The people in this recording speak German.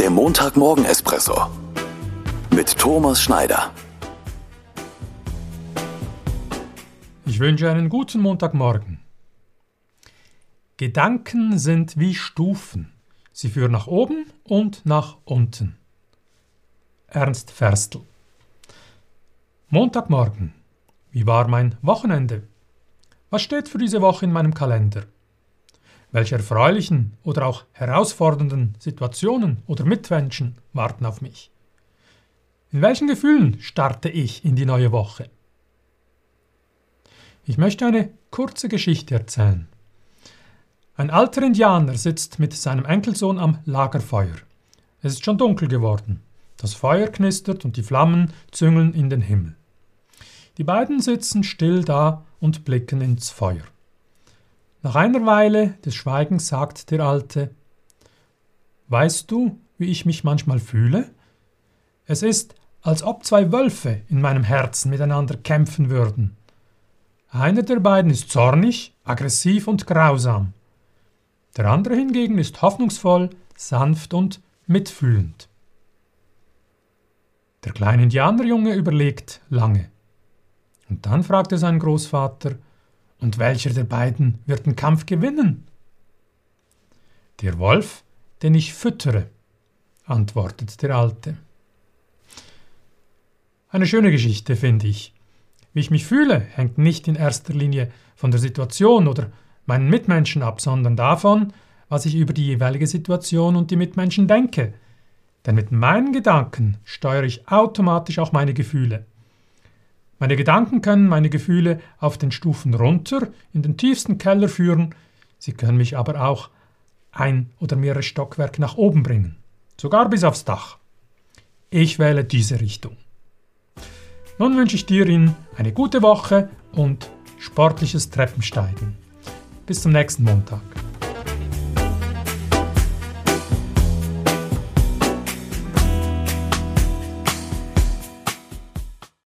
Der Montagmorgen-Espresso mit Thomas Schneider. Ich wünsche einen guten Montagmorgen. Gedanken sind wie Stufen. Sie führen nach oben und nach unten. Ernst Ferstl. Montagmorgen. Wie war mein Wochenende? Was steht für diese Woche in meinem Kalender? Welche erfreulichen oder auch herausfordernden Situationen oder Mitmenschen warten auf mich? In welchen Gefühlen starte ich in die neue Woche? Ich möchte eine kurze Geschichte erzählen. Ein alter Indianer sitzt mit seinem Enkelsohn am Lagerfeuer. Es ist schon dunkel geworden. Das Feuer knistert und die Flammen züngeln in den Himmel. Die beiden sitzen still da und blicken ins Feuer. Nach einer Weile des Schweigens sagt der Alte Weißt du, wie ich mich manchmal fühle? Es ist, als ob zwei Wölfe in meinem Herzen miteinander kämpfen würden. Einer der beiden ist zornig, aggressiv und grausam. Der andere hingegen ist hoffnungsvoll, sanft und mitfühlend. Der kleine Indianerjunge überlegt lange. Und dann fragt er seinen Großvater, und welcher der beiden wird den Kampf gewinnen? Der Wolf, den ich füttere, antwortet der Alte. Eine schöne Geschichte, finde ich. Wie ich mich fühle, hängt nicht in erster Linie von der Situation oder meinen Mitmenschen ab, sondern davon, was ich über die jeweilige Situation und die Mitmenschen denke. Denn mit meinen Gedanken steuere ich automatisch auch meine Gefühle. Meine Gedanken können meine Gefühle auf den Stufen runter in den tiefsten Keller führen, sie können mich aber auch ein oder mehrere Stockwerke nach oben bringen, sogar bis aufs Dach. Ich wähle diese Richtung. Nun wünsche ich dir Ihnen eine gute Woche und sportliches Treppensteigen. Bis zum nächsten Montag.